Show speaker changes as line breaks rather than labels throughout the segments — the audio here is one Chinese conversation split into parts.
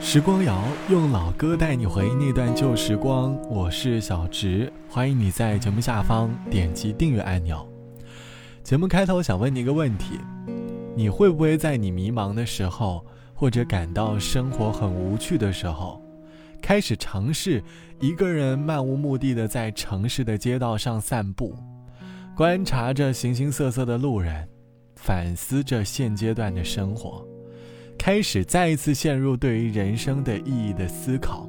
时光谣用老歌带你回忆那段旧时光，我是小植，欢迎你在节目下方点击订阅按钮。节目开头想问你一个问题：你会不会在你迷茫的时候，或者感到生活很无趣的时候，开始尝试一个人漫无目的的在城市的街道上散步，观察着形形色色的路人，反思着现阶段的生活？开始再一次陷入对于人生的意义的思考，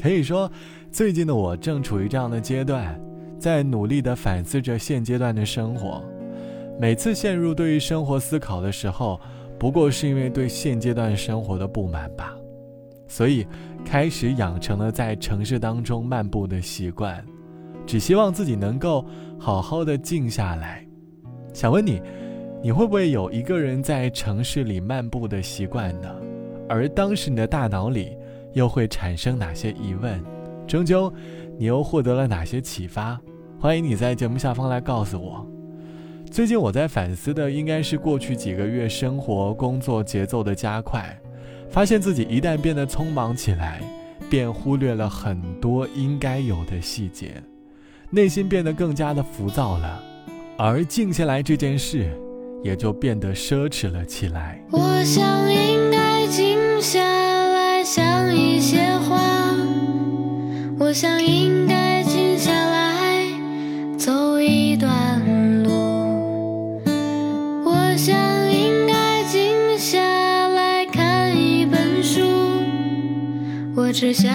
可以说，最近的我正处于这样的阶段，在努力的反思着现阶段的生活。每次陷入对于生活思考的时候，不过是因为对现阶段生活的不满吧。所以，开始养成了在城市当中漫步的习惯，只希望自己能够好好的静下来。想问你。你会不会有一个人在城市里漫步的习惯呢？而当时你的大脑里又会产生哪些疑问？终究，你又获得了哪些启发？欢迎你在节目下方来告诉我。最近我在反思的应该是过去几个月生活工作节奏的加快，发现自己一旦变得匆忙起来，便忽略了很多应该有的细节，内心变得更加的浮躁了。而静下来这件事。也就变得奢侈了起来。
我想应该静下来想一些话，我想应该静下来走一段路，我想应该静下来看一本书，我只想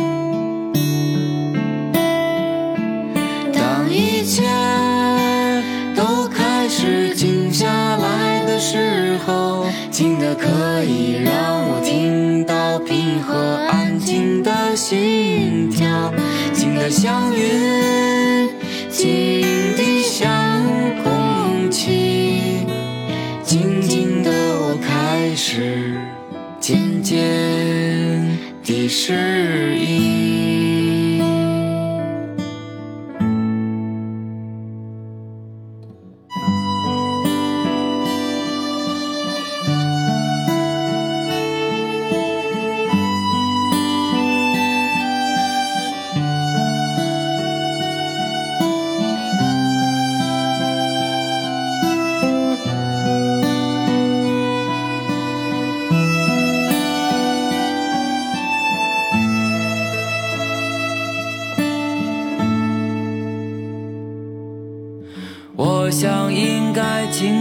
静的可以让我听到平和安静的心跳，静的像云，静的像空气，静静的我开始渐渐的适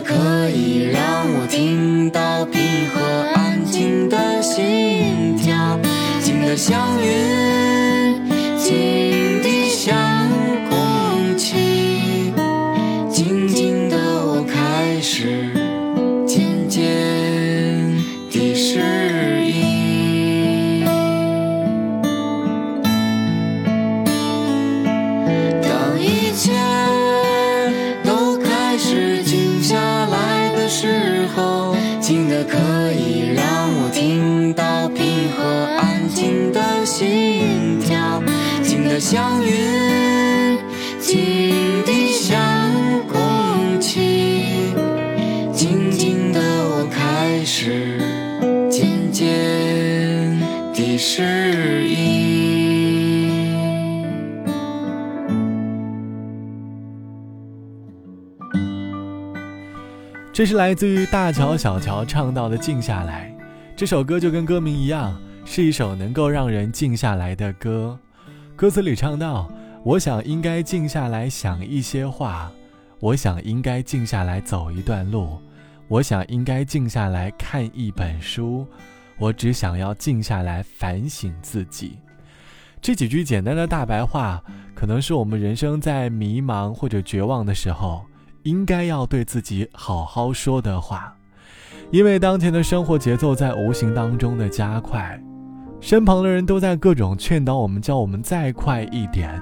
可以让我听到平和安静的心跳，静的像云，心跳，静的像云，静的像空气，静静的我开始渐渐地适应。
这是来自于大乔小乔唱到的《静下来》。这首歌就跟歌名一样，是一首能够让人静下来的歌。歌词里唱到：“我想应该静下来想一些话，我想应该静下来走一段路，我想应该静下来看一本书，我只想要静下来反省自己。”这几句简单的大白话，可能是我们人生在迷茫或者绝望的时候。应该要对自己好好说的话，因为当前的生活节奏在无形当中的加快，身旁的人都在各种劝导我们，叫我们再快一点，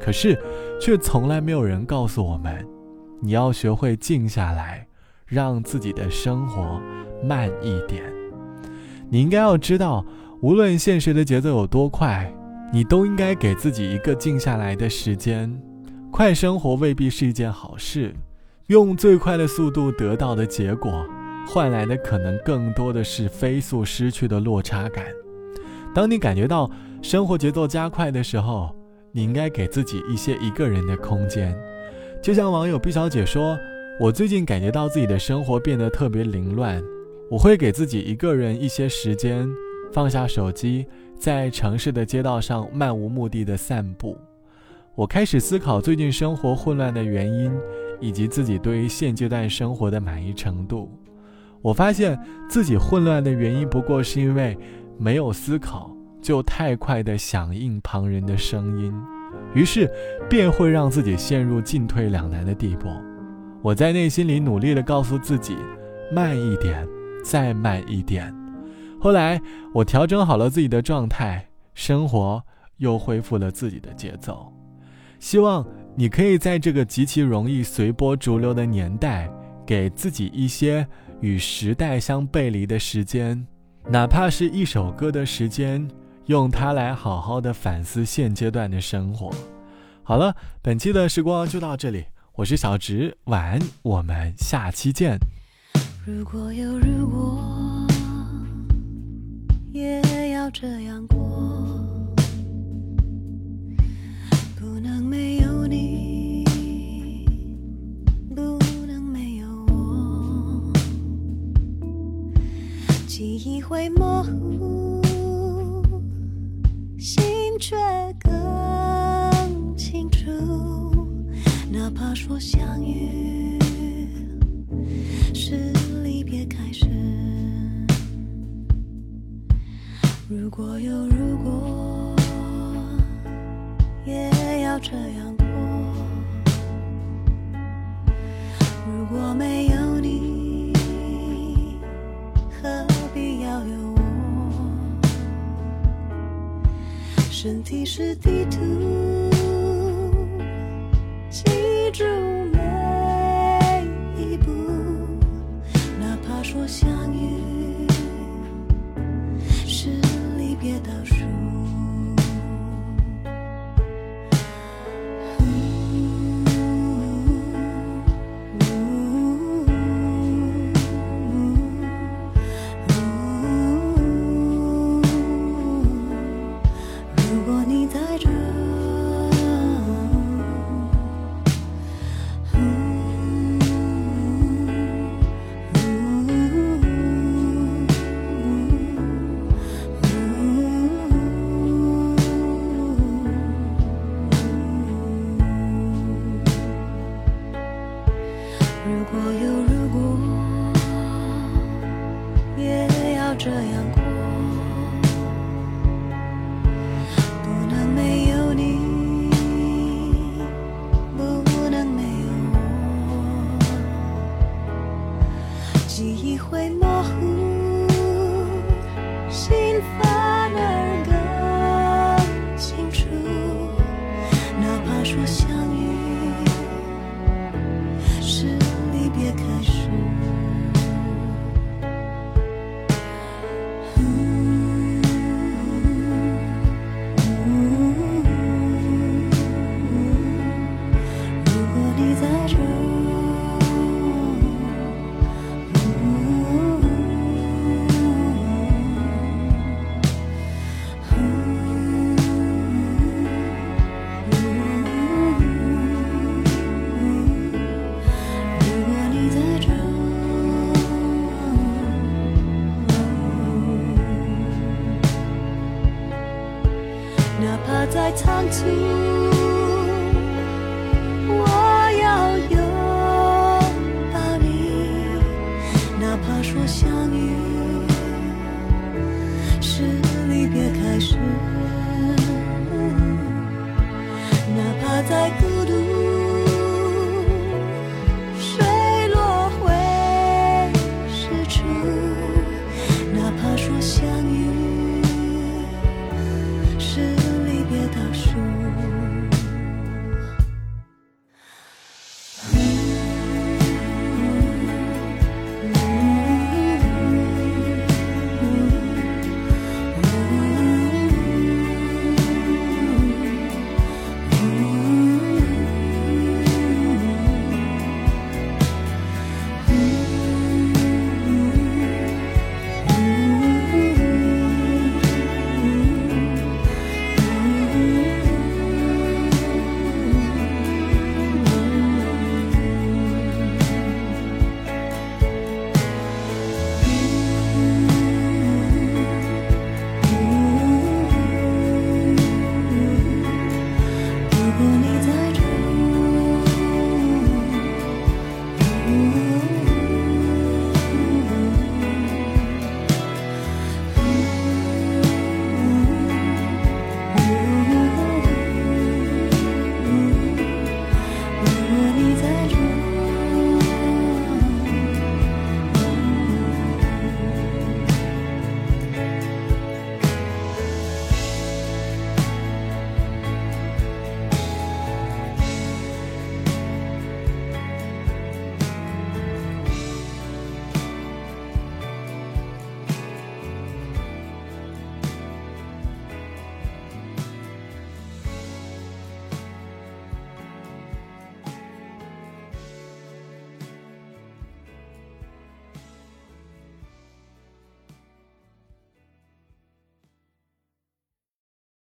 可是却从来没有人告诉我们，你要学会静下来，让自己的生活慢一点。你应该要知道，无论现实的节奏有多快，你都应该给自己一个静下来的时间。快生活未必是一件好事。用最快的速度得到的结果，换来的可能更多的是飞速失去的落差感。当你感觉到生活节奏加快的时候，你应该给自己一些一个人的空间。就像网友毕小姐说：“我最近感觉到自己的生活变得特别凌乱，我会给自己一个人一些时间，放下手机，在城市的街道上漫无目的的散步。我开始思考最近生活混乱的原因。”以及自己对于现阶段生活的满意程度，我发现自己混乱的原因不过是因为没有思考，就太快的响应旁人的声音，于是便会让自己陷入进退两难的地步。我在内心里努力的告诉自己，慢一点，再慢一点。后来我调整好了自己的状态，生活又恢复了自己的节奏。希望。你可以在这个极其容易随波逐流的年代，给自己一些与时代相背离的时间，哪怕是一首歌的时间，用它来好好的反思现阶段的生活。好了，本期的时光就到这里，我是小直，晚安，我们下期见。
如果有如果，也要这样过。不能没有会模糊，心却更清楚。哪怕说相遇是离别开始，如果有如果，也要这样过。如果没身体是地图，记住每一步，哪怕说相记忆会模糊心反而更清楚。哪怕说相在仓促。我要拥抱你，哪怕说相遇是离别开
始，哪
怕在。